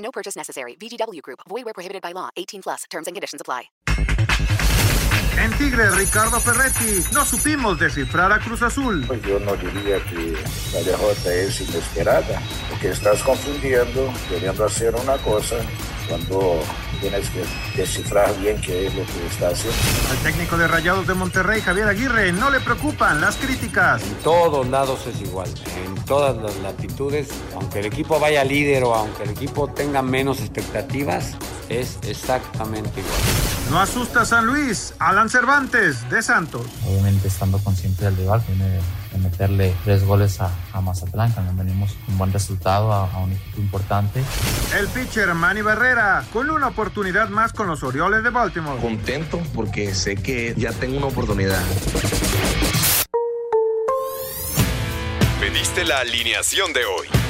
No purchase necessary. VGW Group. Void where prohibited by law. 18 plus. Terms and conditions apply. En Tigre, Ricardo Ferretti, no supimos descifrar a Cruz Azul. Pues yo no diría que la derrota es inesperada, porque estás confundiendo, queriendo hacer una cosa cuando tienes que descifrar bien qué es lo que está haciendo. Al técnico de Rayados de Monterrey, Javier Aguirre, no le preocupan las críticas. En todos lados es igual, en todas las latitudes, aunque el equipo vaya líder o aunque el equipo tenga menos expectativas, es exactamente igual. No asusta San Luis, Alan Cervantes de Santos. Obviamente estando consciente del rival, viene de, meterle tres goles a, a Mazatlán, también venimos un buen resultado a, a, un equipo importante. El pitcher Manny Barrera, con una oportunidad más con los Orioles de Baltimore. Contento porque sé que ya tengo una oportunidad. Pediste la alineación de hoy.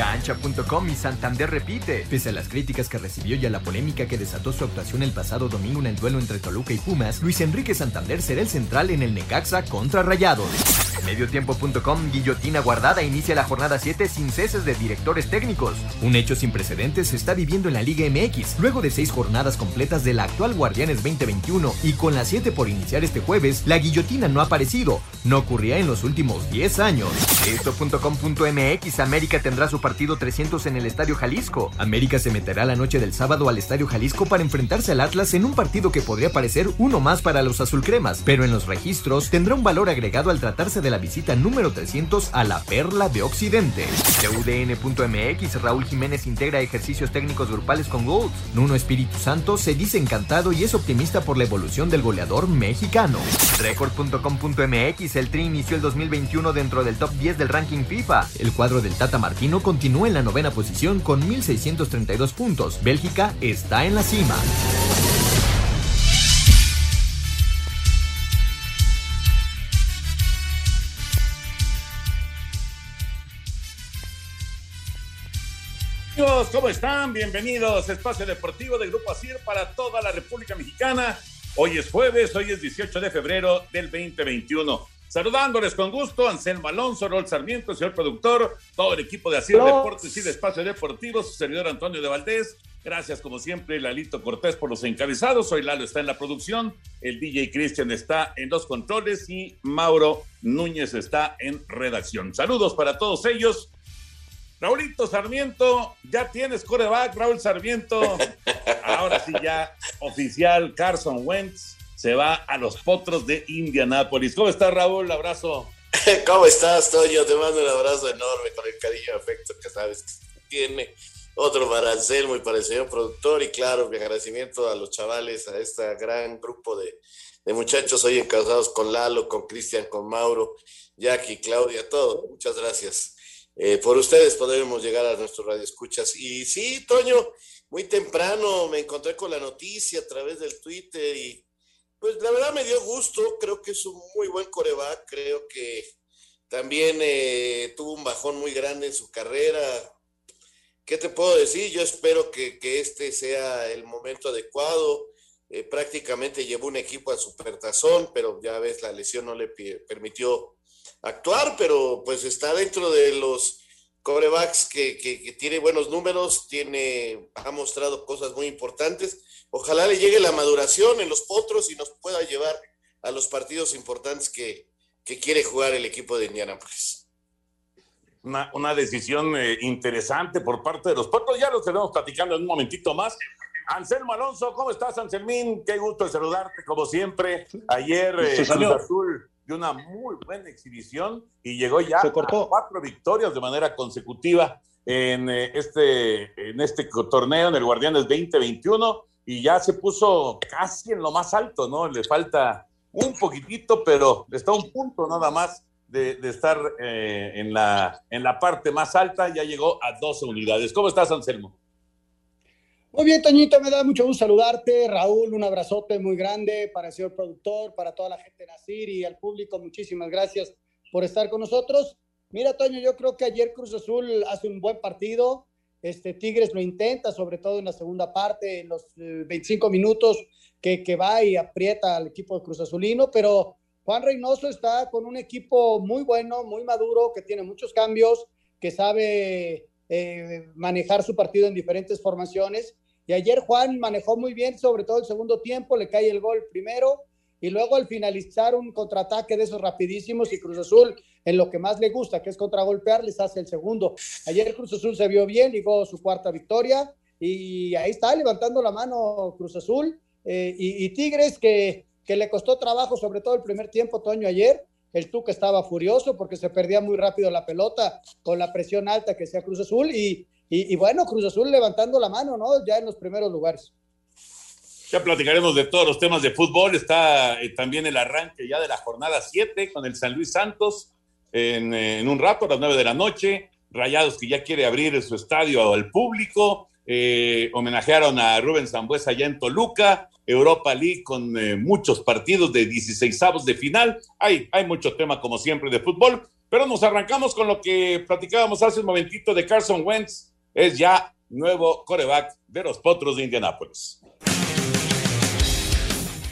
Cancha.com y Santander repite. Pese a las críticas que recibió y a la polémica que desató su actuación el pasado domingo en el duelo entre Toluca y Pumas, Luis Enrique Santander será el central en el Necaxa contra Rayados. Mediotiempo.com, guillotina guardada, inicia la jornada 7 sin ceses de directores técnicos. Un hecho sin precedentes se está viviendo en la Liga MX, luego de seis jornadas completas de la actual Guardianes 2021 y con las 7 por iniciar este jueves, la guillotina no ha aparecido. No ocurría en los últimos 10 años. Esto.com.mx, América tendrá su partido 300 en el Estadio Jalisco. América se meterá la noche del sábado al Estadio Jalisco para enfrentarse al Atlas en un partido que podría parecer uno más para los azulcremas, pero en los registros tendrá un valor agregado al tratarse de la visita número 300 a la Perla de Occidente. De UDN.mx, Raúl Jiménez integra ejercicios técnicos grupales con Golds. Nuno Espíritu Santo se dice encantado y es optimista por la evolución del goleador mexicano. Record.com.mx, el Tri inició el 2021 dentro del top 10 del ranking FIFA. El cuadro del Tata Martino continúa en la novena posición con 1.632 puntos. Bélgica está en la cima. ¿cómo están? Bienvenidos a Espacio Deportivo de Grupo ASIR para toda la República Mexicana. Hoy es jueves, hoy es 18 de febrero del 2021. Saludándoles con gusto, Anselmo Alonso, Rol Sarmiento, señor productor, todo el equipo de ASIR Deportes y de Espacio Deportivo, su servidor Antonio de Valdés. Gracias, como siempre, Lalito Cortés por los encabezados. Hoy Lalo está en la producción, el DJ Cristian está en los controles y Mauro Núñez está en redacción. Saludos para todos ellos. Raulito Sarmiento, ya tienes coreback, Raúl Sarmiento. Ahora sí, ya oficial, Carson Wentz se va a los potros de Indianápolis. ¿Cómo estás, Raúl? Abrazo. ¿Cómo estás, Toño? Te mando un abrazo enorme con el cariño y afecto que sabes que tiene. Otro para Anselmo y para el señor productor. Y claro, mi agradecimiento a los chavales, a este gran grupo de, de muchachos hoy encasados con Lalo, con Cristian, con Mauro, Jackie, Claudia, todo. Muchas gracias. Eh, por ustedes podremos llegar a nuestros radioescuchas. Y sí, Toño, muy temprano me encontré con la noticia a través del Twitter y pues la verdad me dio gusto, creo que es un muy buen coreback, creo que también eh, tuvo un bajón muy grande en su carrera. ¿Qué te puedo decir? Yo espero que, que este sea el momento adecuado. Eh, prácticamente llevó un equipo a supertazón, pero ya ves, la lesión no le permitió actuar, pero pues está dentro de los corebacks que, que, que, tiene buenos números, tiene, ha mostrado cosas muy importantes. Ojalá le llegue la maduración en los potros y nos pueda llevar a los partidos importantes que, que quiere jugar el equipo de Indianapolis. Una, una decisión eh, interesante por parte de los Potros. Ya lo estaremos platicando en un momentito más. Anselmo Alonso, ¿cómo estás, Anselmín? Qué gusto de saludarte, como siempre. Ayer eh, Cruz Azul dio una muy buena exhibición y llegó ya a cuatro victorias de manera consecutiva en, eh, este, en este torneo, en el Guardianes 2021, y ya se puso casi en lo más alto, ¿no? Le falta un poquitito, pero está a un punto nada más de, estar eh, en, la, en la parte más alta, ya llegó a 12 unidades. ¿Cómo estás, Anselmo? Muy bien, Toñito, me da mucho gusto saludarte. Raúl, un abrazote muy grande para el señor productor, para toda la gente de Nacir y al público. Muchísimas gracias por estar con nosotros. Mira, Toño, yo creo que ayer Cruz Azul hace un buen partido. Este Tigres lo intenta, sobre todo en la segunda parte, en los 25 eh, minutos que, que va y aprieta al equipo de Cruz Azulino, pero Juan Reynoso está con un equipo muy bueno, muy maduro, que tiene muchos cambios, que sabe eh, manejar su partido en diferentes formaciones. Y ayer Juan manejó muy bien, sobre todo el segundo tiempo, le cae el gol primero y luego al finalizar un contraataque de esos rapidísimos y Cruz Azul en lo que más le gusta, que es contragolpear, les hace el segundo. Ayer Cruz Azul se vio bien, llegó su cuarta victoria y ahí está levantando la mano Cruz Azul eh, y, y, Tigres que que le costó trabajo, sobre todo el primer tiempo, Toño, ayer. El Tuca estaba furioso porque se perdía muy rápido la pelota con la presión alta que sea Cruz Azul y, y, bueno, Cruz Azul levantando la mano, ¿no? Ya en los primeros lugares. Ya platicaremos de todos los temas de fútbol. Está eh, también el arranque ya de la jornada 7 con el San Luis Santos en, eh, un rato, a las 9 de la noche. Rayados que ya quiere abrir su estadio al público. Eh, homenajearon a Rubén Zambuesa allá en Toluca. Europa League con muchos partidos de 16 avos de final. Hay, hay mucho tema, como siempre, de fútbol, pero nos arrancamos con lo que platicábamos hace un momentito de Carson Wentz. Es ya nuevo coreback de los Potros de Indianápolis.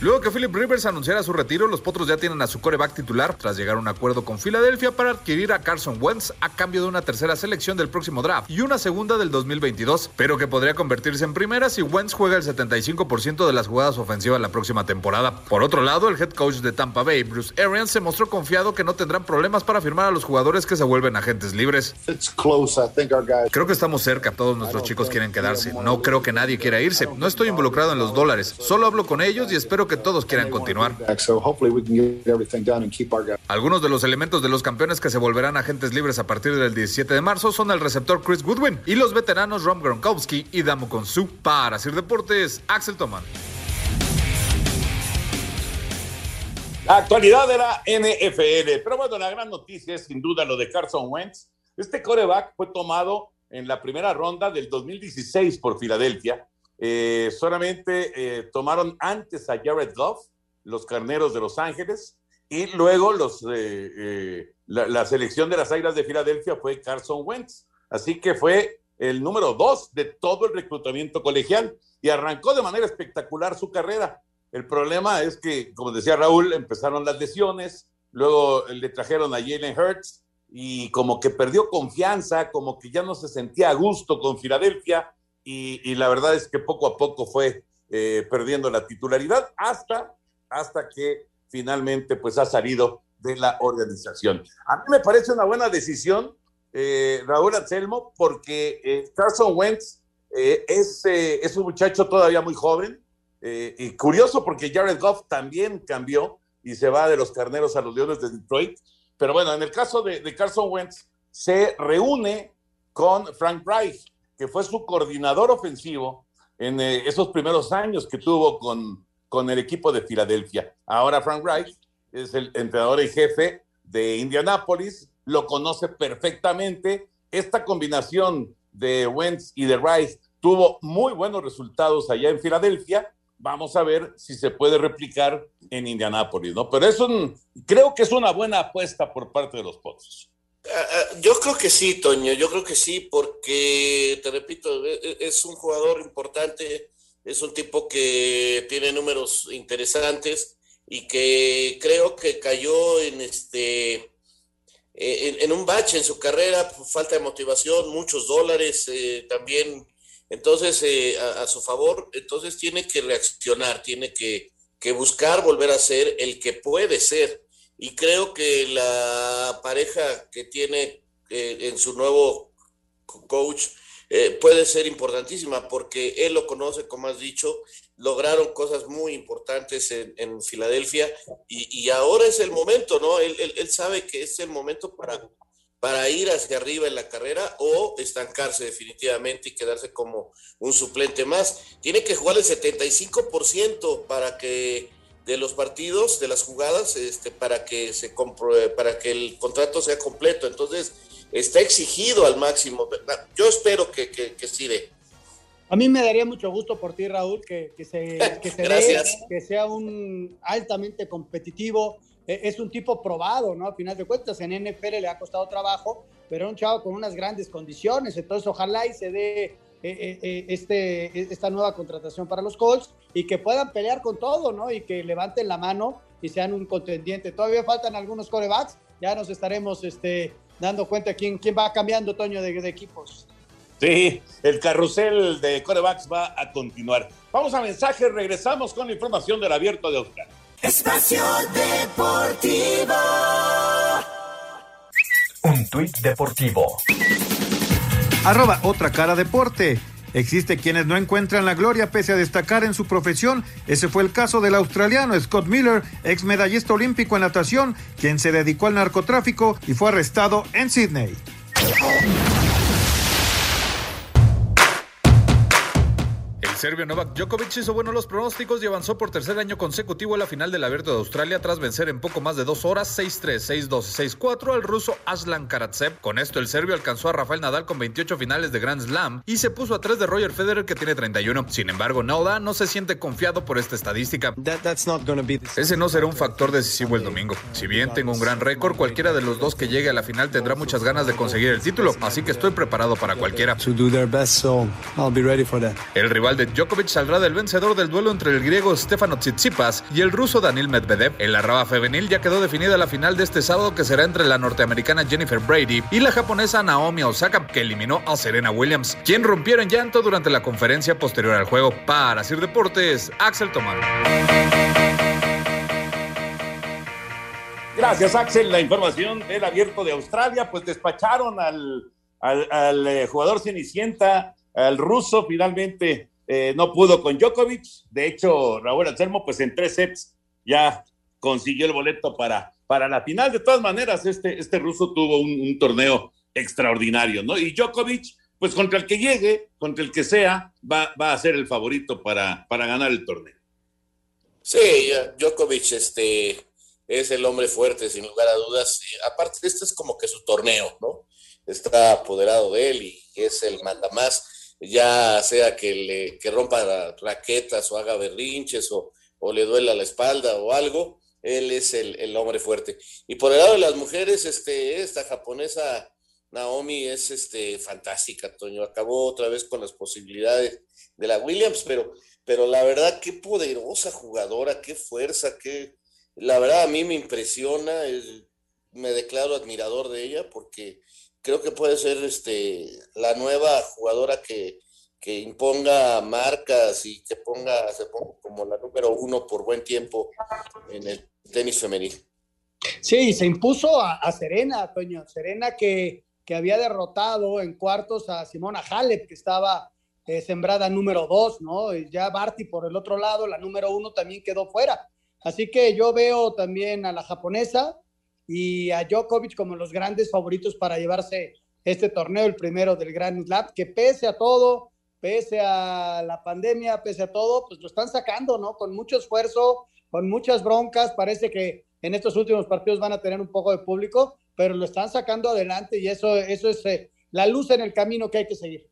Luego que Philip Rivers anunciara su retiro, los Potros ya tienen a su coreback titular tras llegar a un acuerdo con Filadelfia para adquirir a Carson Wentz a cambio de una tercera selección del próximo draft y una segunda del 2022, pero que podría convertirse en primera si Wentz juega el 75% de las jugadas ofensivas la próxima temporada. Por otro lado, el head coach de Tampa Bay, Bruce Arians, se mostró confiado que no tendrán problemas para firmar a los jugadores que se vuelven agentes libres. Creo que estamos cerca, todos nuestros chicos quieren quedarse. No creo que nadie quiera irse. No estoy involucrado en los dólares, solo hablo con ellos y espero que todos quieran continuar. Algunos de los elementos de los campeones que se volverán agentes libres a partir del 17 de marzo son el receptor Chris Goodwin y los veteranos Rom Gronkowski y Damo Konsu. Para Sir Deportes, Axel Toman. La actualidad de la NFL. Pero bueno, la gran noticia es sin duda lo de Carson Wentz. Este coreback fue tomado en la primera ronda del 2016 por Filadelfia eh, solamente eh, tomaron antes a Jared Goff, los carneros de Los Ángeles, y luego eh, la, selección de las Águilas de Filadelfia fue Carson Wentz. Así que fue el número dos de todo el reclutamiento colegial y arrancó de manera espectacular su carrera. El problema es que, como decía Raúl, empezaron las lesiones, luego le trajeron a Jalen Hurts y como que perdió confianza, como que ya no se sentía a gusto con Filadelfia y, la verdad es que poco a poco fue eh, perdiendo la titularidad hasta, hasta que finalmente pues ha salido de la organización. A mí me parece una buena decisión, eh, Raúl Anselmo, porque eh, Carson Wentz es, es un muchacho todavía muy joven y curioso porque Jared Goff también cambió y se va de los carneros a los Leones de Detroit. Pero bueno, en el caso de, de Carson Wentz, se reúne con Frank Reich, que fue su coordinador ofensivo en eh, esos primeros años que tuvo con, con el equipo de Filadelfia. Ahora Frank Reich es el entrenador y jefe de Indianápolis, lo conoce perfectamente. Esta combinación de Wentz y de Reich tuvo muy buenos resultados allá en Filadelfia. Vamos a ver si se puede replicar en Indianápolis, ¿no? Pero es creo que es una buena apuesta por parte de los Pozos. Ah, ah, yo creo que sí, Toño, yo creo que sí, porque, te repito, e, e, es un jugador importante, es un tipo que tiene números interesantes y que creo que cayó en este en, un bache en su carrera, falta de motivación, muchos dólares eh, también, entonces eh, a, su favor, entonces tiene que reaccionar, tiene que, que buscar volver a ser el que puede ser y creo que la pareja que tiene eh, en su nuevo coach eh, puede ser importantísima porque él lo conoce, como has dicho, lograron cosas muy importantes en, Filadelfia y, ahora es el momento, ¿no? Él, él, sabe que es el momento para, para ir hacia arriba en la carrera o estancarse definitivamente y quedarse como un suplente más. Tiene que jugar el 75% para que de los partidos, de las jugadas, este, para que se para que el contrato sea completo. Entonces, está exigido al máximo. Yo espero que, que, que sí de. A mí me daría mucho gusto por ti, Raúl, que, que se, que, que sea un altamente competitivo. E, es un tipo probado, ¿no? A final de cuentas, en NFL le ha costado trabajo, pero es un chavo con unas grandes condiciones. Entonces, ojalá y se dé eh, eh, eh, este, esta nueva contratación para los Colts y que puedan pelear con todo, ¿no? Y que levanten la mano y sean un contendiente. Todavía faltan algunos corebacks, ya nos estaremos este, dando cuenta quién, quién va cambiando, Toño, de, de equipos. Sí, el carrusel de corebacks va a continuar. Vamos a mensaje, regresamos con la información del abierto de Oscar. Espacio Deportivo. Un tuit deportivo. Arroba otra cara deporte. Existe quienes no encuentran la gloria pese a destacar en su profesión. Ese fue el caso del australiano Scott Miller, ex medallista olímpico en natación, quien se dedicó al narcotráfico y fue arrestado en Sydney. Serbio Novak Djokovic hizo buenos los pronósticos y avanzó por tercer año consecutivo a la final del Abierto de Australia tras vencer en poco más de dos horas 6-3, 6-2, 6-4 al ruso Aslan Karatsev. Con esto el serbio alcanzó a Rafael Nadal con 28 finales de Grand Slam y se puso a tres de Roger Federer que tiene 31. Sin embargo, Nauda no se siente confiado por esta estadística. Ese no será un factor decisivo el domingo. Si bien tengo un gran récord, cualquiera de los dos que llegue a la final tendrá muchas ganas de conseguir el título, así que estoy preparado para cualquiera. El rival de Djokovic saldrá del vencedor del duelo entre el griego Stefano Tsitsipas y el ruso Daniil Medvedev. En la raba femenil ya quedó definida la final de este sábado que será entre la norteamericana Jennifer Brady y la japonesa Naomi Osaka que eliminó a Serena Williams, quien rompiera en llanto durante la conferencia posterior al juego. Para Sir Deportes, Axel Tomás. Gracias, Axel. La información del abierto de Australia, pues despacharon al, al, eh, jugador Cenicienta, al ruso, finalmente eh, no pudo con Djokovic. De hecho, Raúl Anselmo, pues en tres sets ya consiguió el boleto para, para la final. De todas maneras, este, este ruso tuvo un, torneo extraordinario, ¿no? Y Djokovic, pues contra el que llegue, contra el que sea, va, va a ser el favorito para, para ganar el torneo. Sí, Djokovic este, es el hombre fuerte, sin lugar a dudas. Aparte, este es como que su torneo, ¿no? Está apoderado de él y es el mandamás ya sea que le que rompa raquetas o haga berrinches o, o le duela la espalda o algo, él es el, hombre fuerte. Y por el lado de las mujeres, este, esta japonesa Naomi es este, fantástica, Toño. Acabó otra vez con las posibilidades de la Williams, pero, pero la verdad, qué poderosa jugadora, qué fuerza, qué. La verdad, a mí me impresiona, me declaro admirador de ella porque creo que puede ser este, la nueva jugadora que, que imponga marcas y que ponga, se ponga como la número uno por buen tiempo en el tenis femenil. Sí, se impuso a, Serena, Toño. Serena que, que, había derrotado en cuartos a Simona Halep, que estaba eh, sembrada número dos, ¿no? Ya Barty por el otro lado, la número uno también quedó fuera. Así que yo veo también a la japonesa y a Djokovic como los grandes favoritos para llevarse este torneo, el primero del Grand Slam, que pese a todo, pese a la pandemia, pese a todo, pues lo están sacando, ¿no? Con mucho esfuerzo, con muchas broncas, parece que en estos últimos partidos van a tener un poco de público, pero lo están sacando adelante y eso, eso es eh, la luz en el camino que hay que seguir.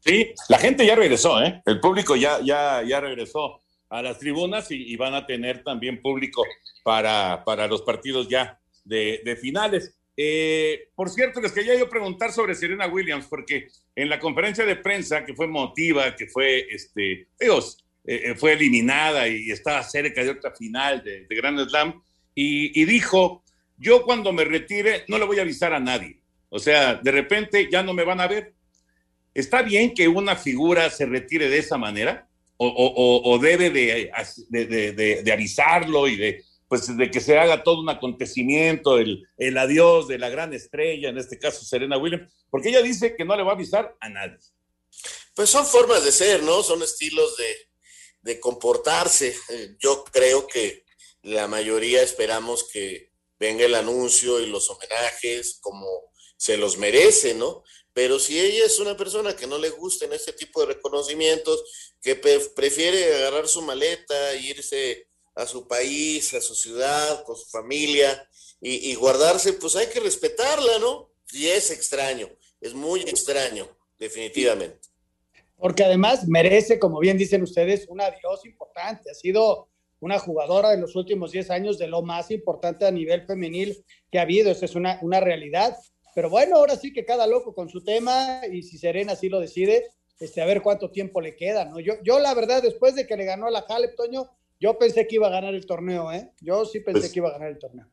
Sí, la gente ya regresó, ¿eh? El público ya, ya, ya regresó a las tribunas y, y van a tener también público para, para los partidos ya de, finales. Eh, por cierto, les quería yo preguntar sobre Serena Williams, porque en la conferencia de prensa que fue motiva, que fue, este, Dios, eh, eh, fue eliminada y estaba cerca de otra final de, de Grand Slam, y, dijo, yo cuando me retire no le voy a avisar a nadie. O sea, de repente ya no me van a ver. ¿Está bien que una figura se retire de esa manera? ¿O, debe de, de, de, de avisarlo y de pues de que se haga todo un acontecimiento, el, el adiós de la gran estrella, en este caso Serena Williams, porque ella dice que no le va a avisar a nadie. Pues son formas de ser, ¿no? Son estilos de, de comportarse. Eh, Yo creo que la mayoría esperamos que venga el anuncio y los homenajes como se los merece, ¿no? Pero si ella es una persona que no le gusten este tipo de reconocimientos, que prefiere agarrar su maleta irse a su país, a su ciudad, con su familia y, guardarse, pues hay que respetarla, ¿no? Y es extraño, es muy extraño, definitivamente. Porque además merece, como bien dicen ustedes, un adiós importante. Ha sido una jugadora de los últimos 10 años de lo más importante a nivel femenil que ha habido. Esa es una, una realidad. Pero bueno, ahora sí que cada loco con su tema y si Serena así lo decide, este, a ver cuánto tiempo le queda, ¿no? Yo, yo la verdad, después de que le ganó a la Halep, Toño, yo pensé que iba a ganar el torneo, ¿eh? Yo sí pensé Pues- que iba a ganar el torneo.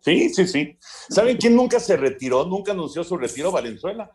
Sí, sí, sí. ¿Saben quién nunca se retiró? Nunca anunció su retiro, Valenzuela.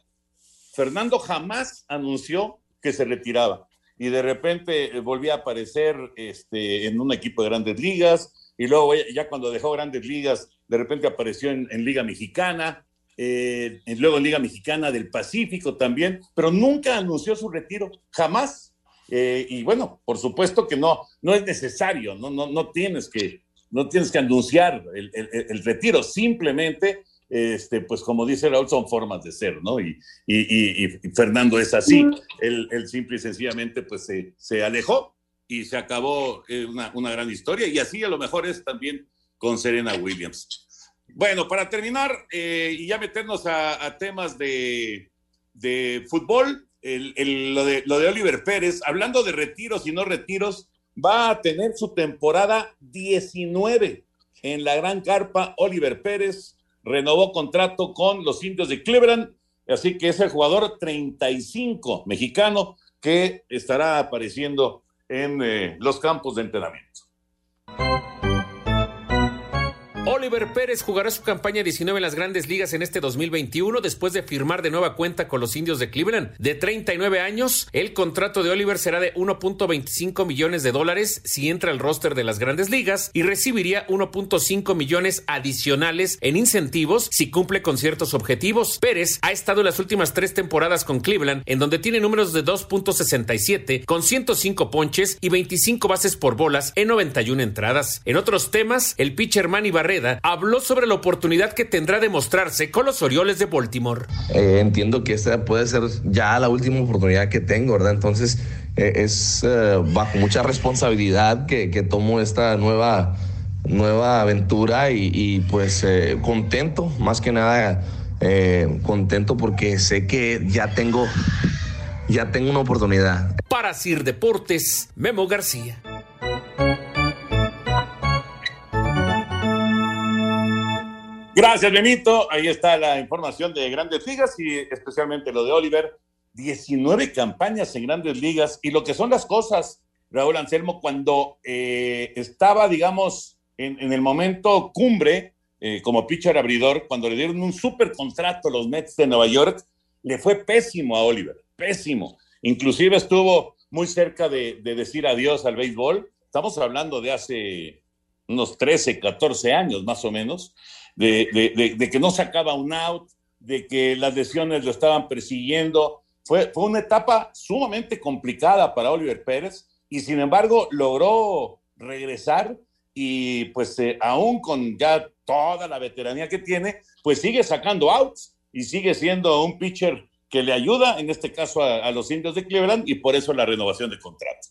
Fernando jamás anunció que se retiraba. Y de repente eh, volvía a aparecer este, en un equipo de grandes ligas. Y luego, ya- ya cuando dejó grandes ligas, de repente apareció en, en Liga Mexicana. eh, y luego en Liga Mexicana del Pacífico también. Pero nunca anunció su retiro. Jamás. Eh, y bueno, por supuesto que no, no es necesario. No, no, no tienes que, no tienes que anunciar el, el- el retiro, simplemente, este, pues como dice Raúl, son formas de ser, ¿no? Y, y- y- y Fernando es así, él, él simple y sencillamente pues se, se alejó y se acabó eh, una, una gran historia y así a lo mejor es también con Serena Williams. Bueno, para terminar eh, y ya meternos a, a temas de, de fútbol, el- lo, de, lo de Oliver Pérez, hablando de retiros y no retiros, va a tener su temporada 19 en la gran carpa. Oliver Pérez renovó contrato con los indios de Cleveland, así que es el jugador 35 mexicano que estará apareciendo en eh, los campos de entrenamiento. Oliver Pérez jugará su campaña 19 en las grandes ligas en este 2021 después de firmar de nueva cuenta con los indios de Cleveland. De 39 años, el contrato de Oliver será de 1.25 millones de dólares si entra al roster de las grandes ligas y recibiría 1.5 millones adicionales en incentivos si cumple con ciertos objetivos. Pérez ha estado en las últimas tres temporadas con Cleveland, en donde tiene números de 2.67 con 105 ponches y 25 bases por bolas en 91 entradas. En otros temas, el pitcher Manny Barreda habló sobre la oportunidad que tendrá de mostrarse con los Orioles de Baltimore. Eh, entiendo que esta puede ser ya la última oportunidad que tengo, ¿verdad? Entonces eh, es eh, bajo mucha responsabilidad que, que tomo esta nueva, nueva aventura y, y, pues contento, más que nada contento porque sé que ya tengo, ya tengo una oportunidad. Para Sir Deportes, Memo García. Gracias, Benito. Ahí está la información de Grandes Ligas y especialmente lo de Oliver. 19 campañas en Grandes Ligas y lo que son las cosas, Raúl Anselmo, cuando eh, estaba, digamos, en, el momento cumbre eh, como pitcher abridor, cuando le dieron un super contrato a los Mets de Nueva York, le fue pésimo a Oliver, pésimo. Inclusive estuvo muy cerca de, de decir adiós al béisbol. Estamos hablando de hace unos 13, 14 años más o menos, de, que no sacaba un out, de que las lesiones lo estaban persiguiendo. Fue, fue una etapa sumamente complicada para Oliver Pérez y sin embargo logró regresar y pues eh, aún con ya toda la veteranía que tiene, pues sigue sacando outs y sigue siendo un pitcher que le ayuda, en este caso a los indios de Cleveland y por eso la renovación de contrato.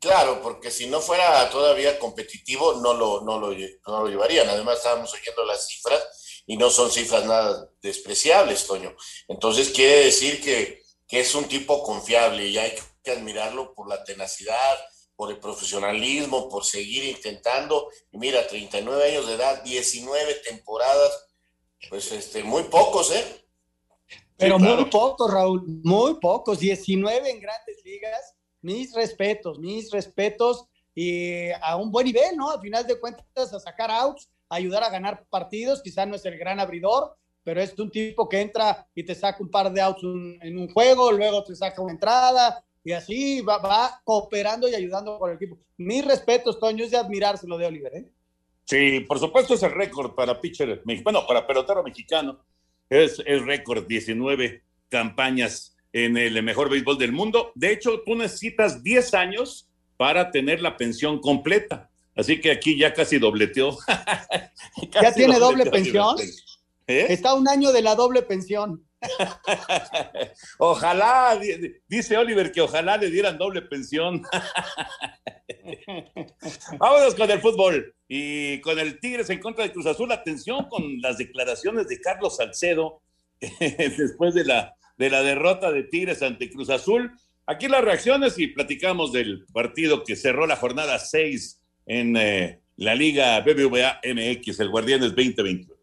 Claro, porque si no fuera todavía competitivo, no lo, no lo, no lo llevarían. Además, estábamos oyendo las cifras y no son cifras nada despreciables, Toño. Entonces, quiere decir que, que es un tipo confiable y hay que admirarlo por la tenacidad, por el profesionalismo, por seguir intentando. Y mira, 39 años de edad, 19 temporadas, pues este, muy pocos, ¿eh? Pero sí, claro. muy pocos, Raúl, muy pocos. 19 en grandes ligas mis respetos, mis respetos y a un buen nivel, ¿no? Al final de cuentas, a sacar outs, a ayudar a ganar partidos, quizás no es el gran abridor, pero es un tipo que entra y te saca un par de outs un, en un juego, luego te saca una entrada y así va, va, cooperando y ayudando con el equipo. Mis respetos, Toño, es de admirárselo de Oliver, ¿eh? Sí, por supuesto es el récord para pitcher, bueno, para pelotero mexicano. Es el récord, 19 campañas en el mejor béisbol del mundo. De hecho, tú necesitas 10 años para tener la pensión completa. Así que aquí ya casi dobleteó. ¿Ya tiene doble pensión? ¿Eh? Está un año de la doble pensión. ojalá, dice Oliver que ojalá le dieran doble pensión. Vámonos con el fútbol y con el Tigres en contra de Cruz Azul. Atención con las declaraciones de Carlos Salcedo después de la, de la derrota de Tigres ante Cruz Azul. Aquí las reacciones y platicamos del partido que cerró la jornada 6 en eh, la Liga BBVA MX, el Guardianes 2021.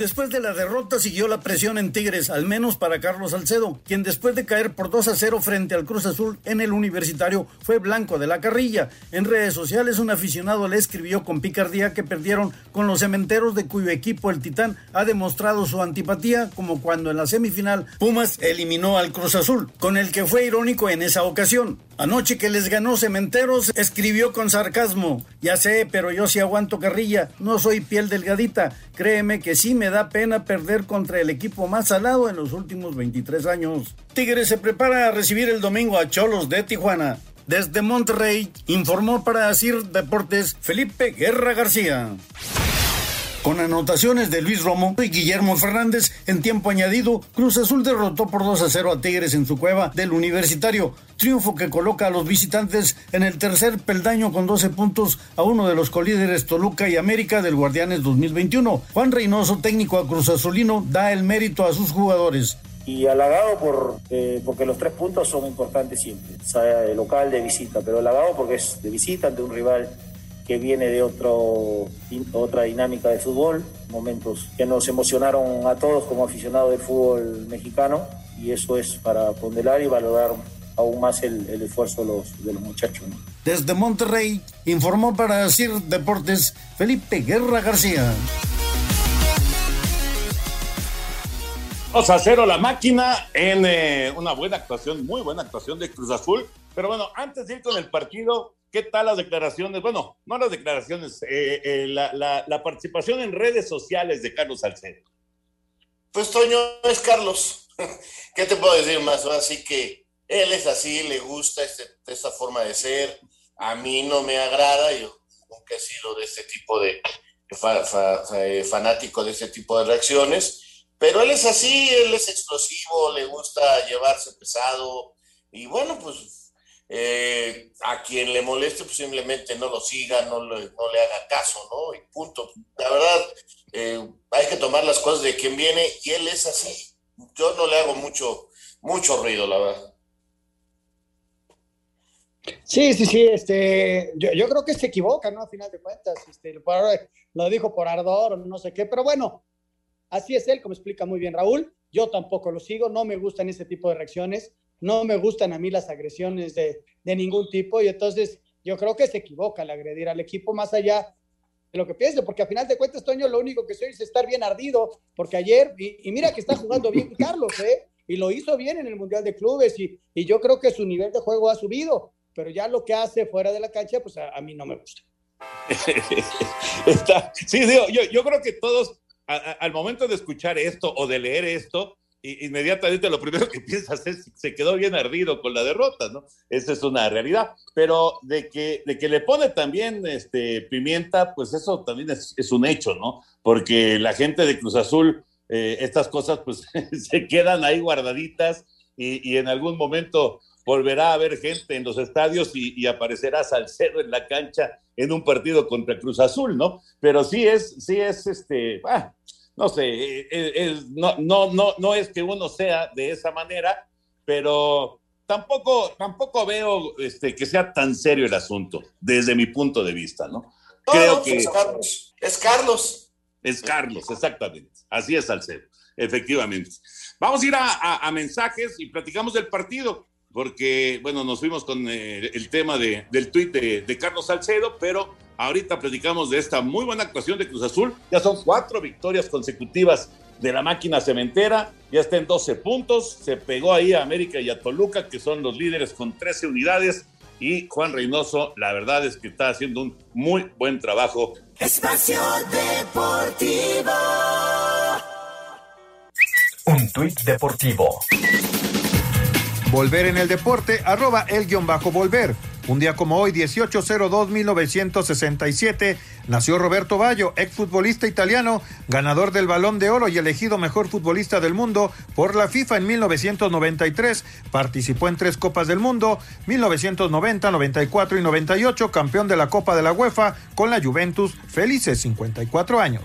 Después de la derrota siguió la presión en Tigres, al menos para Carlos Salcedo, quien después de caer por 2 a 0 frente al Cruz Azul en el universitario fue blanco de la carrilla. En redes sociales un aficionado le escribió con picardía que perdieron con los cementeros de cuyo equipo el Titán ha demostrado su antipatía como cuando en la semifinal Pumas eliminó al Cruz Azul, con el que fue irónico en esa ocasión. Anoche que les ganó Cementeros, escribió con sarcasmo, ya sé, pero yo sí aguanto carrilla, no soy piel delgadita, créeme que sí me da pena perder contra el equipo más salado en los últimos 23 años. Tigres se prepara a recibir el domingo a Cholos de Tijuana. Desde Monterrey, informó para Asir Deportes Felipe Guerra García con anotaciones de Luis Romo y Guillermo Fernández en tiempo añadido, Cruz Azul derrotó por 2 a 0 a Tigres en su cueva del Universitario, triunfo que coloca a los visitantes en el tercer peldaño con 12 puntos a uno de los colíderes Toluca y América del Guardianes 2021. Juan Reynoso, técnico a Cruz Azulino, da el mérito a sus jugadores. Y halagado por, eh, porque los tres puntos son importantes siempre, sea de local, de visita, pero halagado porque es de visita ante un rival que viene de otro, otra dinámica de fútbol, momentos que nos emocionaron a todos como aficionados del fútbol mexicano y eso es para ponderar y valorar aún más el, esfuerzo de los, de los muchachos. Desde Monterrey informó para CIR Deportes Felipe Guerra García. 2 a 0 la máquina en eh, una buena actuación, muy buena actuación de Cruz Azul. Pero bueno, antes de ir con el partido, ¿Qué tal las declaraciones? Bueno, no las declaraciones, eh, eh, la, participación en redes sociales de Carlos Salcedo. Pues Toño es Carlos. ¿Qué te puedo decir más? Así que él es así, le gusta este, esta forma de ser. A mí no me agrada, yo nunca he sido de este tipo de eh, fanático de este tipo de reacciones, pero él es así, él es explosivo, le gusta llevarse pesado y bueno, pues eh, a quien le moleste, pues simplemente no lo siga, no, le haga caso, ¿no? Y punto. La verdad, eh, hay que tomar las cosas de quien viene y él es así. Yo no le hago mucho, mucho ruido, la verdad. Sí, sí, sí, este, yo, creo que se equivoca, ¿no? A final de cuentas, este, lo dijo por ardor o no sé qué, pero bueno, así es él, como explica muy bien Raúl. Yo tampoco lo sigo, no me gustan ese tipo de reacciones no me gustan a mí las agresiones de, ningún tipo y entonces yo creo que se equivoca al agredir al equipo más allá de lo que piense, porque a final de cuentas, Toño, lo único que soy es estar bien ardido, porque ayer, y, mira que está jugando bien Carlos, ¿eh? Y lo hizo bien en el Mundial de Clubes y, y, yo creo que su nivel de juego ha subido, pero ya lo que hace fuera de la cancha, pues a, mí no me gusta. sí, digo, yo, yo creo que todos, al momento de escuchar esto o de leer esto, inmediatamente lo primero que piensas es se quedó bien ardido con la derrota, ¿no? Esa es una realidad. Pero de que, de que le pone también este, pimienta, pues eso también es, un hecho, ¿no? Porque la gente de Cruz Azul, eh, estas cosas pues se quedan ahí guardaditas y, en algún momento volverá a haber gente en los estadios y, aparecerá Salcedo en la cancha en un partido contra Cruz Azul, ¿no? Pero sí es, sí es este, ah, no sé, eh, no, no, no, no es que uno sea de esa manera, pero tampoco, tampoco veo este, que sea tan serio el asunto, desde mi punto de vista, ¿no? Creo que... Es Carlos. Es Carlos. Es Carlos, exactamente. Así es, Salcedo, efectivamente. Vamos a ir a, mensajes y platicamos del partido, porque, bueno, nos fuimos con eh, el tema de, del tuit de, de Carlos Salcedo, pero Ahorita platicamos de esta muy buena actuación de Cruz Azul. Ya son cuatro victorias consecutivas de la máquina cementera. Ya está en 12 puntos. Se pegó ahí a América y a Toluca, que son los líderes con 13 unidades. y Juan Reynoso, la verdad es que está haciendo un muy buen trabajo. Espacio Deportivo. Un tuit deportivo. Volver en el deporte, arroba el guion bajo volver. Un día como hoy, 1802-1967, nació Roberto Ballo, exfutbolista italiano, ganador del Balón de Oro y elegido mejor futbolista del mundo por la FIFA en 1993. Participó en tres Copas del Mundo, 1990, 94 y 98, campeón de la Copa de la UEFA con la Juventus, felices 54 años.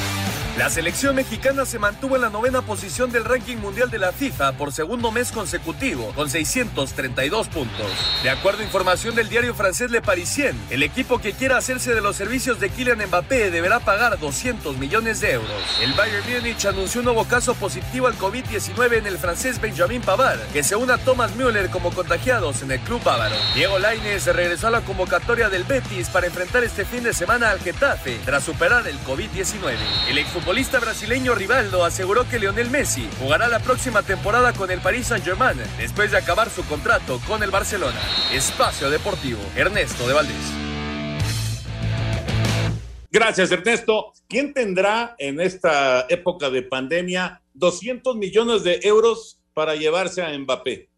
La selección mexicana se mantuvo en la novena posición del ranking mundial de la FIFA por segundo mes consecutivo, con 632 puntos. De acuerdo a información del diario francés Le Parisien, el equipo que quiera hacerse de los servicios de Kylian Mbappé deberá pagar 200 millones de euros. El Bayern Múnich anunció un nuevo caso positivo al COVID-19 en el francés Benjamin Pavard, que se une a Thomas Müller como contagiados en el club bávaro. Diego Lainez regresó a la convocatoria del Betis para enfrentar este fin de semana al Getafe tras superar el COVID-19. El futbolista brasileño Rivaldo aseguró que Lionel Messi jugará la próxima temporada con el Paris Saint-Germain después de acabar su contrato con el Barcelona. Espacio Deportivo, Ernesto de Valdés. Gracias, Ernesto. ¿Quién tendrá en esta época de pandemia 200 millones de euros para llevarse a Mbappé?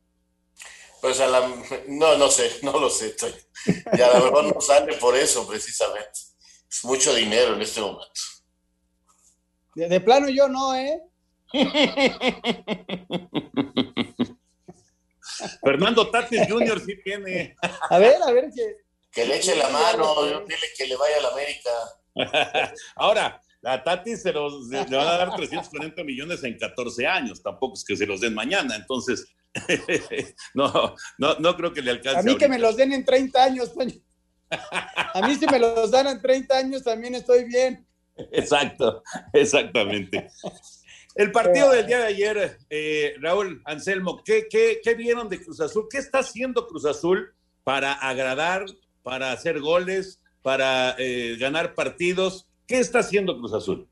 Pues a la... No, no sé, no lo sé. Estoy... Y a lo mejor no sale por eso, precisamente. Es mucho dinero en este momento. De, de plano yo no, ¿eh? Fernando Tatis Jr. sí tiene. A ver, a ver que. Que le eche la mano, dile que le vaya a la América. Ahora, a Tatis se los le van a dar 340 millones en 14 años, tampoco es que se los den mañana, entonces no, no, no creo que le alcance. A mí ahorita. que me los den en 30 años, Toño. A mí si me los dan en 30 años también estoy bien. Exacto, exactamente. El partido del día de ayer, eh, Raúl Anselmo, ¿qué, qué, ¿qué vieron de Cruz Azul? ¿Qué está haciendo Cruz Azul para agradar, para hacer goles, para eh, ganar partidos? ¿Qué está haciendo Cruz Azul?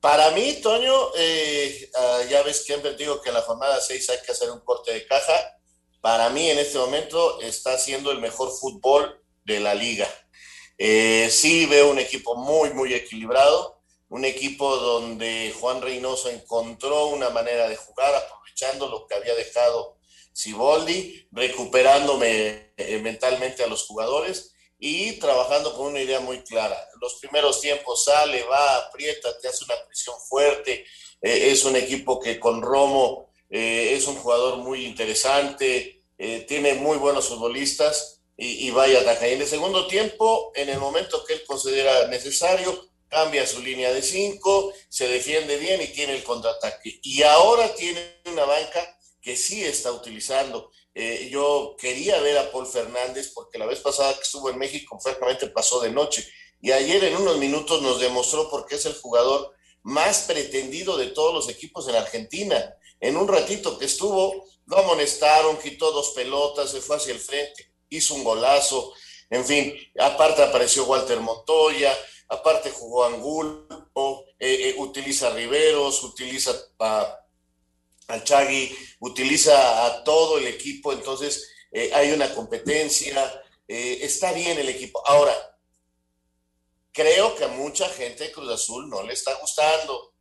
Para mí, Toño, eh, ah, ya ves que siempre digo que en la jornada 6 hay que hacer un corte de caja. Para mí, en este momento, está haciendo el mejor fútbol de la liga. Eh, sí veo un equipo muy, muy equilibrado, un equipo donde Juan Reynoso encontró una manera de jugar, aprovechando lo que había dejado Siboldi, recuperándome eh, mentalmente a los jugadores y trabajando con una idea muy clara. Los primeros tiempos sale, va, aprieta, te hace una presión fuerte. Eh, es un equipo que con Romo eh, es un jugador muy interesante, tiene muy buenos futbolistas y, vaya ataca. Y en el segundo tiempo, en el momento que él considera necesario, cambia su línea de cinco, se defiende bien y tiene el contraataque. Y ahora tiene una banca que sí está utilizando. Eh, yo quería ver a Paul Fernández porque la vez pasada que estuvo en México francamente pasó de noche y ayer en unos minutos nos demostró por qué es el jugador más pretendido de todos los equipos en Argentina. En un ratito que estuvo, lo amonestaron, quitó dos pelotas, se fue hacia el frente, hizo un golazo, en fin, aparte apareció Walter Montoya, aparte jugó Angulo, eh, eh, utiliza a Riveros, utiliza a al Chagui, utiliza a todo el equipo, entonces eh, hay una competencia, eh, está bien el equipo. Ahora, creo que a mucha gente de Cruz Azul no le está gustando.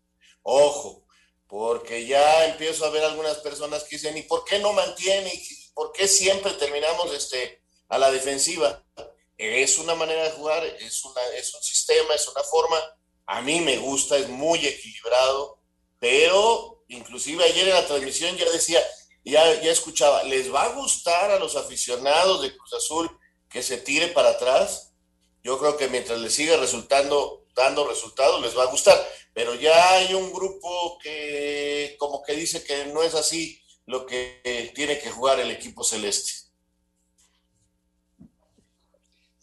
Ojo, porque ya empiezo a ver algunas personas que dicen, ¿y por qué no mantiene? ¿Y ¿Por qué siempre terminamos este, a la defensiva? Es una manera de jugar, es, una, es un sistema, es una forma. A mí me gusta, es muy equilibrado, pero inclusive ayer en la transmisión ya decía, ya, ya escuchaba, ¿les va a gustar a los aficionados de Cruz Azul que se tire para atrás? Yo creo que mientras les siga resultando, dando resultados, les va a gustar. Pero ya hay un grupo que como que dice que no es así lo que tiene que jugar el equipo celeste.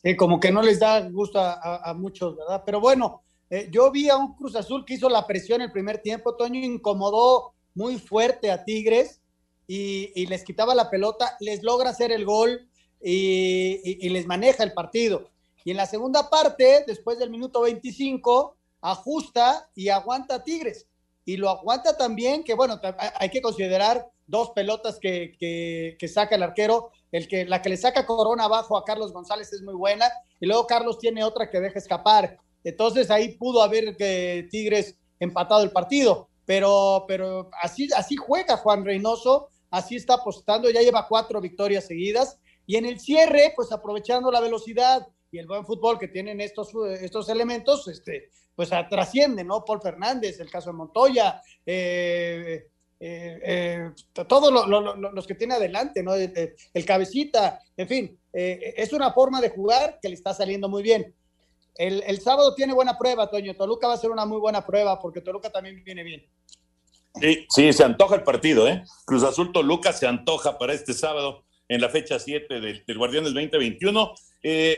Sí, como que no les da gusto a, muchos, ¿verdad? Pero bueno, eh, yo vi a un Cruz Azul que hizo la presión el primer tiempo, Toño incomodó muy fuerte a Tigres y, les quitaba la pelota, les logra hacer el gol y, y- les maneja el partido. Y en la segunda parte, después del minuto 25, ajusta y aguanta a Tigres. Y lo aguanta también, que bueno, hay que considerar dos pelotas que, que, saca el arquero. El que, la que le saca Corona abajo a Carlos González es muy buena. Y luego Carlos tiene otra que deja escapar. Entonces ahí pudo haber que Tigres empatado el partido. Pero, pero así, así juega Juan Reynoso, así está apostando, ya lleva cuatro victorias seguidas. Y en el cierre, pues aprovechando la velocidad y el buen fútbol que tienen estos, estos elementos, este, pues trasciende, ¿no? Paul Fernández, el caso de Montoya, eh, eh, eh, todos los que tiene adelante, ¿no? El, cabecita, en fin, es una forma de jugar que le está saliendo muy bien. El, el, sábado tiene buena prueba, Toño. Toluca va a ser una muy buena prueba porque Toluca también viene bien. Sí, sí, se antoja el partido, ¿eh? Cruz Azul Toluca se antoja para este sábado en la fecha 7 del, del Guardianes 2021.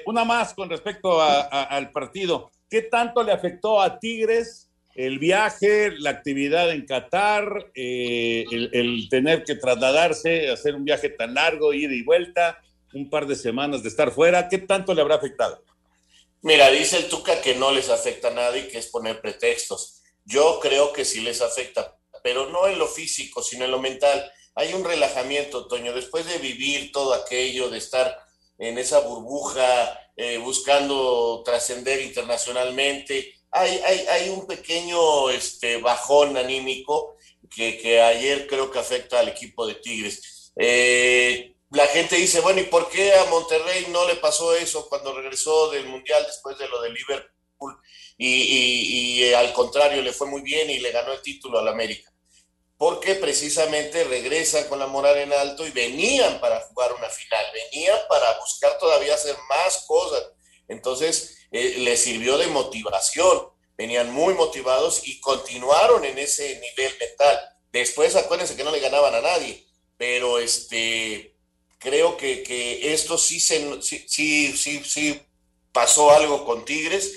una más con respecto al partido. ¿Qué tanto le afectó a Tigres el viaje, la actividad en Qatar, eh, el, tener que trasladarse, hacer un viaje tan largo, ida y vuelta, un par de semanas de estar fuera? ¿Qué tanto le habrá afectado? Mira, dice el Tuca que no les afecta a nadie, que es poner pretextos. Yo creo que sí les afecta, pero no en lo físico, sino en lo mental. Hay un relajamiento, Toño, después de vivir todo aquello, de estar en esa burbuja, eh, buscando trascender internacionalmente. Hay, un pequeño este, bajón anímico que, ayer creo que afecta al equipo de Tigres. Eh, la gente dice, bueno, ¿y por qué a Monterrey no le pasó eso cuando regresó del Mundial después de lo de Liverpool? Y, y al contrario, le fue muy bien y le ganó el título al América porque precisamente regresan con la moral en alto y venían para jugar una final, venían para buscar todavía hacer más cosas. Entonces, eh, les sirvió de motivación, venían muy motivados y continuaron en ese nivel mental. Después, acuérdense que no le ganaban a nadie, pero este, creo que, que esto sí, se, sí, sí, sí, pasó algo con Tigres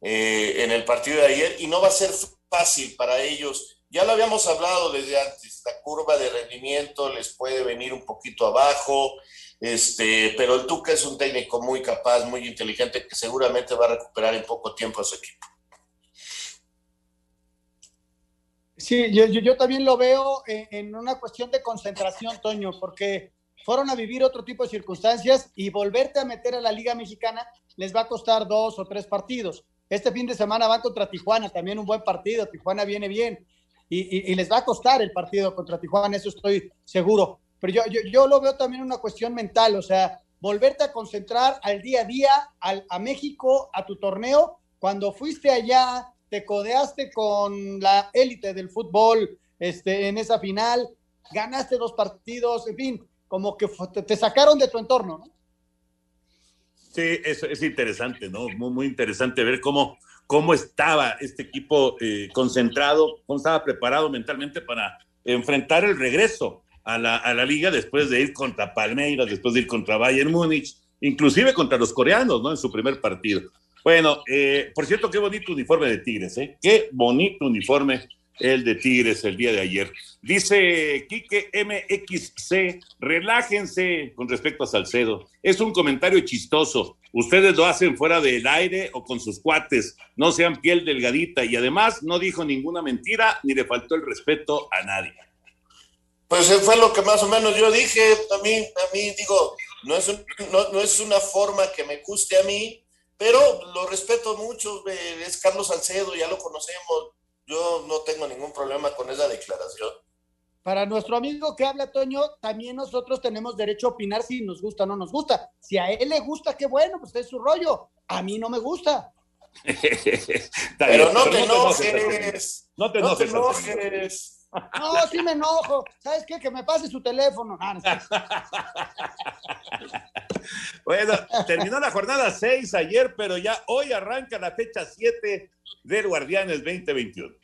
eh, en el partido de ayer y no va a ser fácil para ellos ya lo habíamos hablado desde antes, la curva de rendimiento les puede venir un poquito abajo, este, pero el Tuca es un técnico muy capaz, muy inteligente, que seguramente va a recuperar en poco tiempo a su equipo. Sí, yo, también lo veo en, una cuestión de concentración, Toño, porque fueron a vivir otro tipo de circunstancias y volverte a meter a la Liga Mexicana les va a costar dos o tres partidos. Este fin de semana van contra Tijuana, también un buen partido, Tijuana viene bien y, les va a costar el partido contra Tijuana, eso estoy seguro. Pero yo, yo, yo lo veo también una cuestión mental, o sea, volverte a concentrar al día a día, a México, a tu torneo. Cuando fuiste allá, te codeaste con la élite del fútbol este, en esa final, ganaste dos partidos, en fin, como que te, te sacaron de tu entorno, ¿no? Sí, eso es interesante, ¿no? Muy, muy interesante ver cómo cómo estaba este equipo eh, concentrado, cómo estaba preparado mentalmente para enfrentar el regreso a la, a la, liga después de ir contra Palmeiras, después de ir contra Bayern Múnich, inclusive contra los coreanos, ¿no? En su primer partido. Bueno, eh, por cierto, qué bonito uniforme de Tigres, ¿eh? Qué bonito uniforme el de Tigres el día de ayer. Dice Quique MXC, relájense con respecto a Salcedo. Es un comentario chistoso. Ustedes lo hacen fuera del aire o con sus cuates. No sean piel delgadita. Y además no dijo ninguna mentira ni le faltó el respeto a nadie. Pues fue lo que más o menos yo dije. A mí, a mí digo, no es, no, no es una forma que me guste a mí, pero lo respeto mucho. Es Carlos Salcedo, ya lo conocemos yo no tengo ningún problema con esa declaración. Para nuestro amigo que habla, Toño, también nosotros tenemos derecho a opinar si nos gusta o no nos gusta. Si a él le gusta, qué bueno, pues es su rollo. A mí no me gusta. pero no te enojes. No te enojes. No, sí me enojo. ¿Sabes qué? Que me pase su teléfono. bueno, terminó la jornada 6 ayer, pero ya hoy arranca la fecha 7 del Guardianes 2021.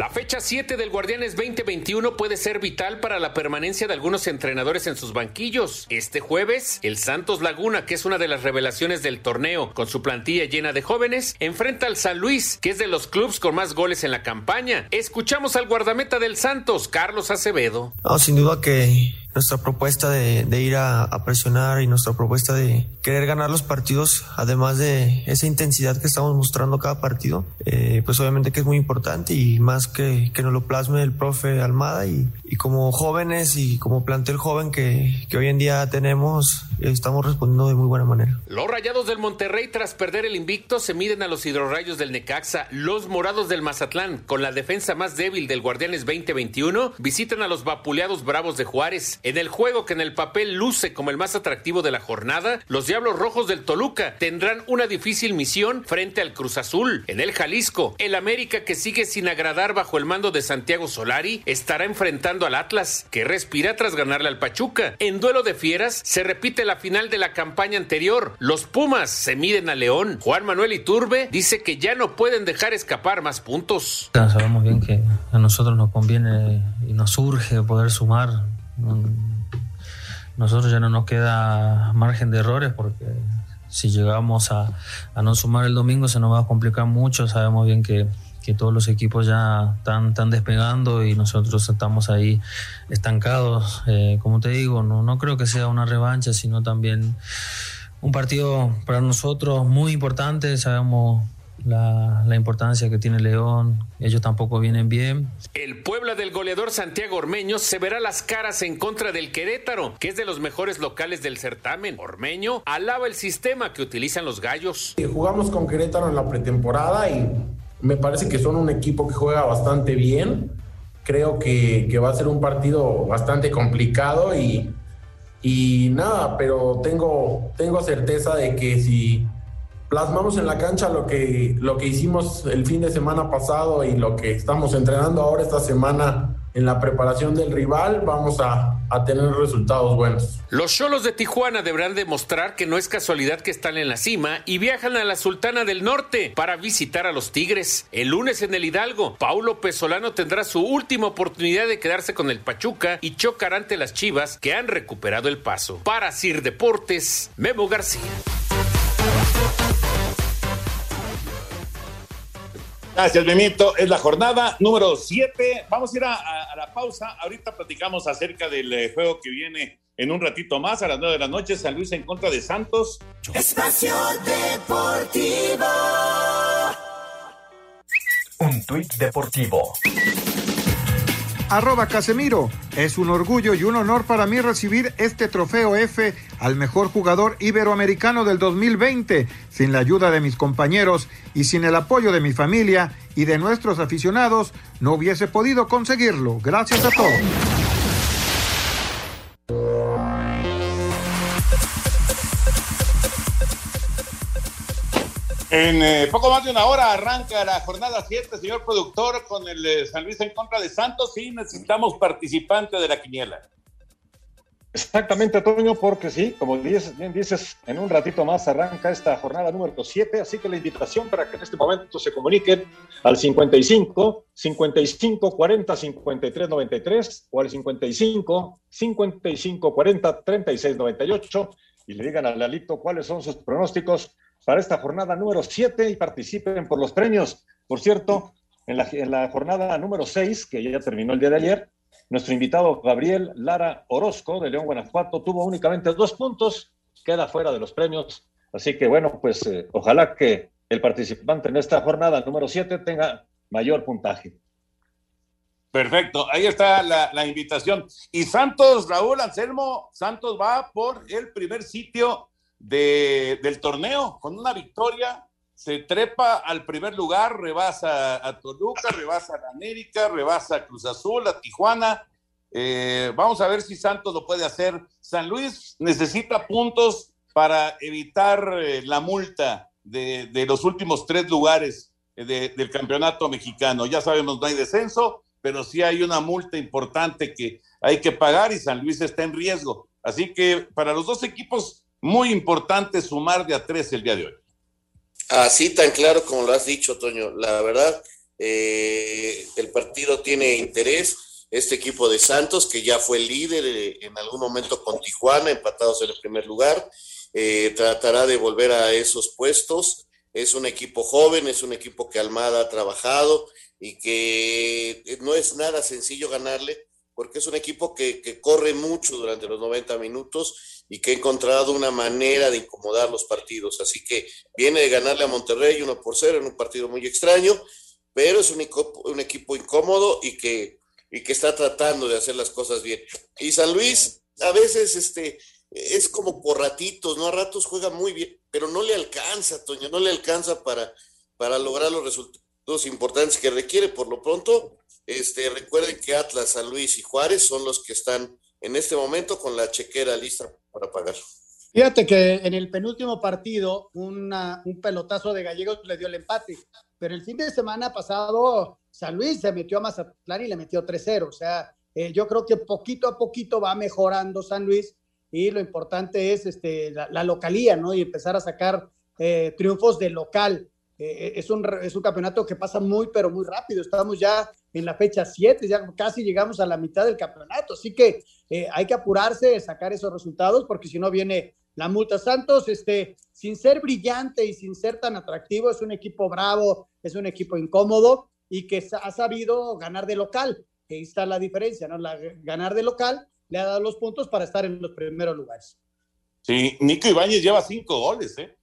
La fecha 7 del Guardianes 2021 puede ser vital para la permanencia de algunos entrenadores en sus banquillos. Este jueves, el Santos Laguna, que es una de las revelaciones del torneo, con su plantilla llena de jóvenes, enfrenta al San Luis, que es de los clubes con más goles en la campaña. Escuchamos al guardameta del Santos, Carlos Acevedo. sin duda que nuestra propuesta de, ir a, presionar y nuestra propuesta de querer ganar los partidos, además de esa intensidad que estamos mostrando cada partido, eh, pues obviamente que es muy importante y más que, que nos lo plasme el profe Almada y, y como jóvenes y como plantel joven que, que hoy en día tenemos, estamos respondiendo de muy buena manera. Los Rayados del Monterrey tras perder el invicto se miden a los hidrorrayos del Necaxa, los Morados del Mazatlán con la defensa más débil del Guardianes 2021 visitan a los vapuleados Bravos de Juárez. En el juego que en el papel luce como el más atractivo de la jornada, los Diablos Rojos del Toluca tendrán una difícil misión frente al Cruz Azul. En el Jalisco, el América que sigue sin agradar bajo el mando de Santiago Solari estará enfrentando al Atlas, que respira tras ganarle al Pachuca. En duelo de fieras se repite la final de la campaña anterior. Los Pumas se miden a León. Juan Manuel Iturbe dice que ya no pueden dejar escapar más puntos. Sabemos bien que a nosotros nos conviene y nos urge poder sumar. Nosotros ya no nos queda margen de errores porque si llegamos a, a no sumar el domingo se nos va a complicar mucho. Sabemos bien que que todos los equipos ya están, están despegando y nosotros estamos ahí estancados. Eh, como te digo, no, no creo que sea una revancha, sino también un partido para nosotros muy importante. Sabemos la, la, importancia que tiene León. Ellos tampoco vienen bien. El Puebla del goleador Santiago Ormeño se verá las caras en contra del Querétaro, que es de los mejores locales del certamen. Ormeño alaba el sistema que utilizan los gallos. Jugamos con Querétaro en la pretemporada y me parece que son un equipo que juega bastante bien. Creo que, que va a ser un partido bastante complicado y, y nada, pero tengo, tengo certeza de que si plasmamos en la cancha lo que, lo que hicimos el fin de semana pasado y lo que estamos entrenando ahora esta semana en la preparación del rival, vamos a, tener resultados buenos. Los Cholos de Tijuana deberán demostrar que no es casualidad que están en la cima y viajan a la Sultana del Norte para visitar a los Tigres. El lunes en el Hidalgo, Paulo Pesolano tendrá su última oportunidad de quedarse con el Pachuca y chocar ante las Chivas que han recuperado el paso. Para Sir Deportes, Memo García. Gracias, Benito. Es la jornada número 7. Vamos a ir a, la pausa. Ahorita platicamos acerca del eh, juego que viene en un ratito más, a las 9 de la noche. San Luis en contra de Santos. Espacio Deportivo. Un tuit deportivo arroba Casemiro. Es un orgullo y un honor para mí recibir este trofeo F al mejor jugador iberoamericano del 2020. Sin la ayuda de mis compañeros y sin el apoyo de mi familia y de nuestros aficionados, no hubiese podido conseguirlo. Gracias a todos. En eh, poco más de una hora arranca la jornada 7, señor productor, con el eh, San Luis en contra de Santos y necesitamos participante de la quiniela. Exactamente, Toño, porque sí, como bien dices, en un ratito más arranca esta jornada número 7, así que la invitación para que en este momento se comuniquen al 55 55 40 53 93 o al 55 55 40 36 98 y le digan a Lalito cuáles son sus pronósticos para esta jornada número 7 y participen por los premios. Por cierto, en la, jornada número 6, que ya terminó el día de ayer, nuestro invitado Gabriel Lara Orozco de León, Guanajuato, tuvo únicamente dos puntos, queda fuera de los premios. Así que bueno, pues eh, ojalá que el participante en esta jornada número 7 tenga mayor puntaje. Perfecto, ahí está la, la, invitación. Y Santos, Raúl Anselmo, Santos va por el primer sitio del torneo. Con una victoria se trepa al primer lugar, rebasa a Toluca, rebasa a América, rebasa a Cruz Azul, a Tijuana. Eh, vamos a ver si Santos lo puede hacer. San Luis necesita puntos para evitar eh, la multa de, los últimos tres lugares eh, del campeonato mexicano. Ya sabemos, no hay descenso, pero sí hay una multa importante que hay que pagar y San Luis está en riesgo. Así que para los dos equipos muy importante sumar de a tres el día de hoy. Así tan claro como lo has dicho, Toño. La verdad, eh, el partido tiene interés. Este equipo de Santos, que ya fue líder eh, en algún momento con Tijuana, empatados en el primer lugar, eh, tratará de volver a esos puestos. Es un equipo joven, es un equipo que Almada ha trabajado y que no es nada sencillo ganarle porque es un equipo que, que, corre mucho durante los 90 minutos y que ha encontrado una manera de incomodar los partidos. Así que viene de ganarle a Monterrey 1 por 0 en un partido muy extraño, pero es un, un equipo incómodo y que, y que está tratando de hacer las cosas bien. Y San Luis a veces este, es como por ratitos, ¿no? A ratos juega muy bien, pero no le alcanza, Toño, no le alcanza para, para lograr los resultados importantes que requiere. Por lo pronto, este, recuerden que Atlas, San Luis y Juárez son los que están en este momento con la chequera lista para pagar. Fíjate que en el penúltimo partido una, un pelotazo de Gallegos le dio el empate, pero el fin de semana pasado San Luis se metió a Mazatlán y le metió 3-0. O sea, eh, yo creo que poquito a poquito va mejorando San Luis y lo importante es este, la, localía, ¿no? Y empezar a sacar eh, triunfos de local. Eh, es, un, es un campeonato que pasa muy, pero muy rápido. Estamos ya en la fecha 7, ya casi llegamos a la mitad del campeonato, así que eh, hay que apurarse, sacar esos resultados, porque si no viene la multa. Santos, este, sin ser brillante y sin ser tan atractivo, es un equipo bravo, es un equipo incómodo y que ha sabido ganar de local. Ahí está la diferencia, ¿no? Ganar de local le ha dado los puntos para estar en los primeros lugares. Sí, Nico Ibáñez lleva cinco goles, ¿eh?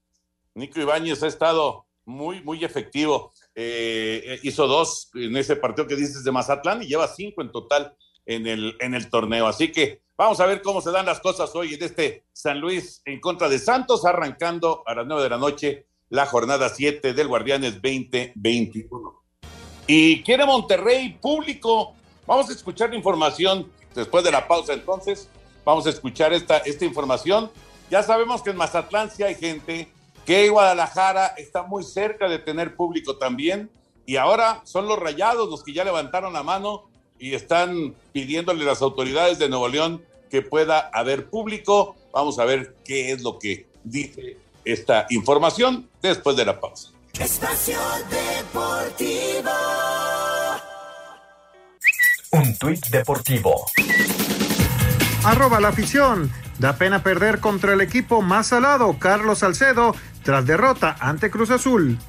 Nico Ibáñez ha estado muy, muy efectivo. Eh, hizo dos en ese partido que dices de Mazatlán y lleva cinco en total en el, en el torneo. Así que vamos a ver cómo se dan las cosas hoy en este San Luis en contra de Santos, arrancando a las nueve de la noche la jornada siete del Guardianes 2021. Y quiere Monterrey público. Vamos a escuchar la información después de la pausa entonces. Vamos a escuchar esta, esta información. Ya sabemos que en Mazatlán sí hay gente, que Guadalajara está muy cerca de tener público también. Y ahora son los rayados los que ya levantaron la mano y están pidiéndole a las autoridades de Nuevo León que pueda haber público. Vamos a ver qué es lo que dice esta información después de la pausa. Espacio Deportivo. Un tuit deportivo. Arroba la afición. Da pena perder contra el equipo más salado, Carlos Salcedo, tras derrota ante Cruz Azul.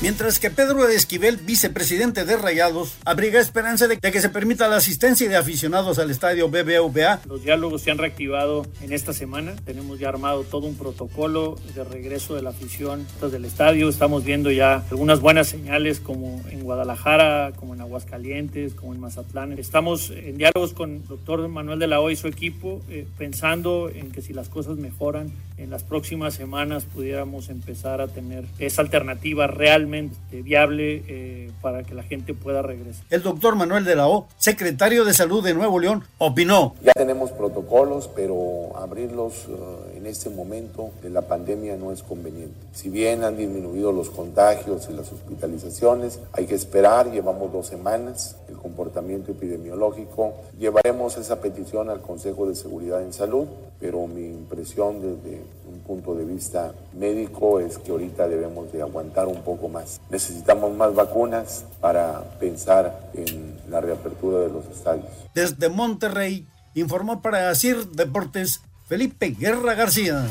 Mientras que Pedro Esquivel, vicepresidente de Rayados, abriga esperanza de que se permita la asistencia de aficionados al estadio BBVA. Los diálogos se han reactivado en esta semana. Tenemos ya armado todo un protocolo de regreso de la afición del estadio. Estamos viendo ya algunas buenas señales como en Guadalajara, como en Aguascalientes, como en Mazatlán. Estamos en diálogos con el doctor Manuel de la O y su equipo, eh, pensando en que si las cosas mejoran, en las próximas semanas pudiéramos empezar a tener esa alternativa realmente viable eh, para que la gente pueda regresar. El doctor Manuel de la O, secretario de Salud de Nuevo León, opinó. Ya tenemos protocolos, pero abrirlos uh, en este momento de la pandemia no es conveniente. Si bien han disminuido los contagios y las hospitalizaciones, hay que esperar, llevamos dos semanas, el comportamiento epidemiológico. Llevaremos esa petición al Consejo de Seguridad en Salud, pero mi impresión desde punto de vista médico es que ahorita debemos de aguantar un poco más. Necesitamos más vacunas para pensar en la reapertura de los estadios. Desde Monterrey, informó para CIR Deportes Felipe Guerra García.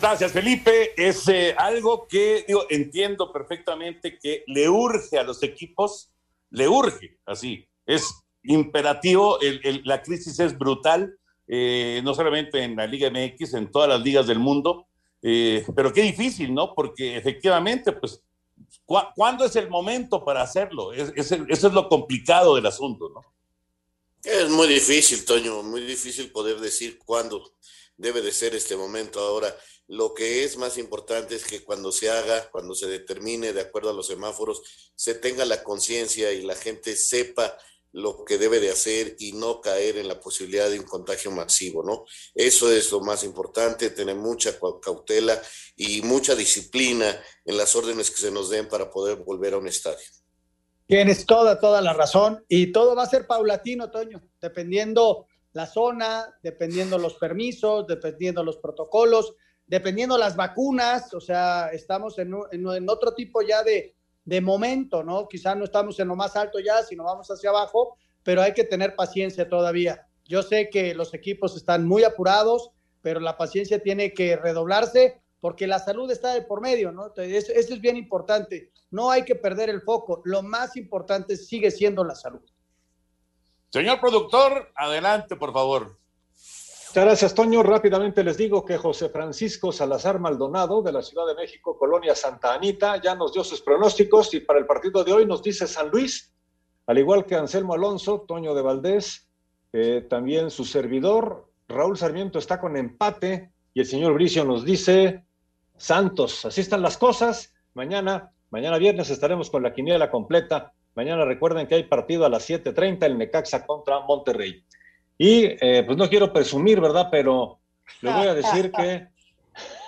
Gracias, Felipe. Es eh, algo que digo, entiendo perfectamente que le urge a los equipos, le urge, así, es imperativo, el, el, la crisis es brutal, eh, no solamente en la Liga MX, en todas las ligas del mundo, eh, pero qué difícil, ¿no? Porque efectivamente, pues, ¿cu ¿cuándo es el momento para hacerlo? Es, es, eso es lo complicado del asunto, ¿no? Es muy difícil, Toño, muy difícil poder decir cuándo debe de ser este momento. Ahora, lo que es más importante es que cuando se haga, cuando se determine de acuerdo a los semáforos, se tenga la conciencia y la gente sepa lo que debe de hacer y no caer en la posibilidad de un contagio masivo, ¿no? Eso es lo más importante, tener mucha cautela y mucha disciplina en las órdenes que se nos den para poder volver a un estadio. Tienes toda, toda la razón y todo va a ser paulatino, Toño, dependiendo la zona, dependiendo los permisos, dependiendo los protocolos, dependiendo las vacunas, o sea, estamos en, en, en otro tipo ya de, de momento, ¿no? Quizás no estamos en lo más alto ya, sino vamos hacia abajo, pero hay que tener paciencia todavía. Yo sé que los equipos están muy apurados, pero la paciencia tiene que redoblarse porque la salud está de por medio, ¿no? Eso, es bien importante. No hay que perder el foco. Lo más importante sigue siendo la salud. Señor productor, adelante, por favor. Gracias, Toño. Rápidamente les digo que José Francisco Salazar Maldonado, de la Ciudad de México, Colonia Santa Anita, ya nos dio sus pronósticos y para el partido de hoy nos dice San Luis, al igual que Anselmo Alonso, Toño de Valdés, también su servidor, Raúl Sarmiento está con empate y el señor Bricio nos dice Santos. Así están las cosas. Mañana, mañana viernes estaremos con la quiniela completa. Mañana recuerden que hay partido a las 7:30 el Necaxa contra Monterrey. Y eh, pues no quiero presumir, ¿verdad? Pero le voy a decir que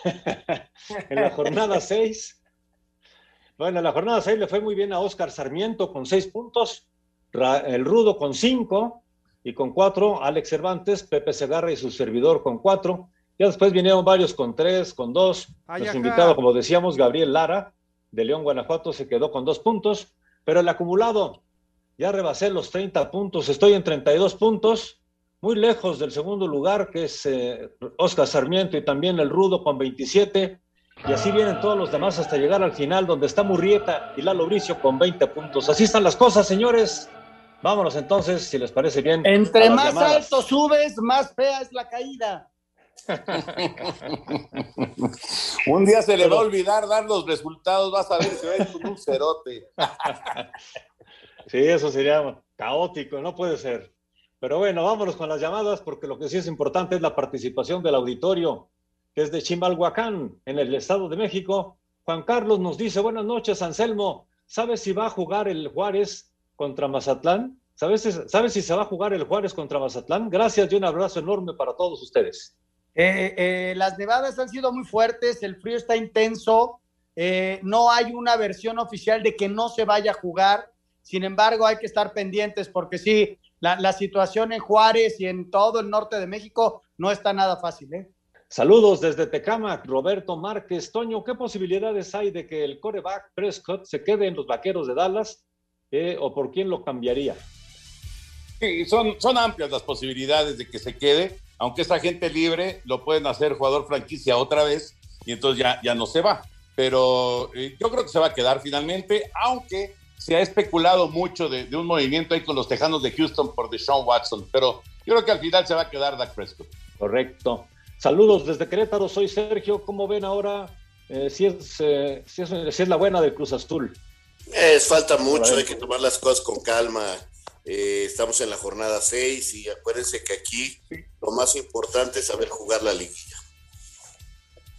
en la jornada 6, bueno, en la jornada 6 le fue muy bien a Oscar Sarmiento con 6 puntos, el Rudo con 5 y con 4 Alex Cervantes, Pepe Segarra y su servidor con 4. Ya después vinieron varios con 3, con 2. Nuestro invitado, como decíamos, Gabriel Lara, de León, Guanajuato, se quedó con 2 puntos, pero el acumulado ya rebasé los 30 puntos, estoy en 32 puntos muy lejos del segundo lugar, que es eh, Oscar Sarmiento y también el Rudo con 27. Y así vienen todos los demás hasta llegar al final, donde está Murrieta y Lalo Bricio con 20 puntos. Así están las cosas, señores. Vámonos entonces, si les parece bien. Entre más alto subes, más fea es la caída. un día se le va a olvidar dar los resultados, vas a ver si ves un cerote. sí, eso sería caótico, no puede ser. Pero bueno, vámonos con las llamadas porque lo que sí es importante es la participación del auditorio, que es de Chimalhuacán, en el Estado de México. Juan Carlos nos dice, buenas noches, Anselmo. ¿Sabes si va a jugar el Juárez contra Mazatlán? ¿Sabes, ¿Sabes si se va a jugar el Juárez contra Mazatlán? Gracias y un abrazo enorme para todos ustedes. Eh, eh, las nevadas han sido muy fuertes, el frío está intenso, eh, no hay una versión oficial de que no se vaya a jugar, sin embargo hay que estar pendientes porque sí, la, situación en Juárez y en todo el norte de México no está nada fácil. ¿eh? Saludos desde Tecamac, Roberto Márquez. Toño, ¿qué posibilidades hay de que el coreback Prescott se quede en los vaqueros de Dallas eh, o por quién lo cambiaría? Sí, son, son amplias las posibilidades de que se quede, aunque esta gente libre lo pueden hacer jugador franquicia otra vez y entonces ya, ya no se va. Pero eh, yo creo que se va a quedar finalmente, aunque se ha especulado mucho de, un movimiento ahí con los Tejanos de Houston por Deshaun Watson, pero yo creo que al final se va a quedar Dak Prescott. Correcto. Saludos desde Querétaro, soy Sergio. ¿Cómo ven ahora eh, si, es, eh, si, es, la buena del Cruz Azul? Es falta mucho, hay que tomar las cosas con calma. Eh, estamos en la jornada 6 y acuérdense que aquí lo más importante es saber jugar la liguilla.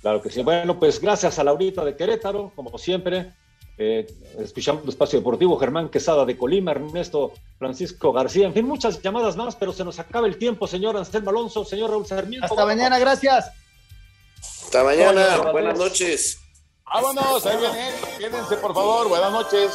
Claro que sí. Bueno, pues gracias a Laurita de Querétaro, como siempre. Eh, escuchamos el espacio deportivo, Germán Quesada de Colima, Ernesto Francisco García, en fin, muchas llamadas más, pero se nos acaba el tiempo, señor Anselmo Alonso, señor Raúl Sarmiento. Hasta mañana, gracias. Hasta mañana, buenas noches. Vámonos, ahí vienen, quédense por favor, buenas noches.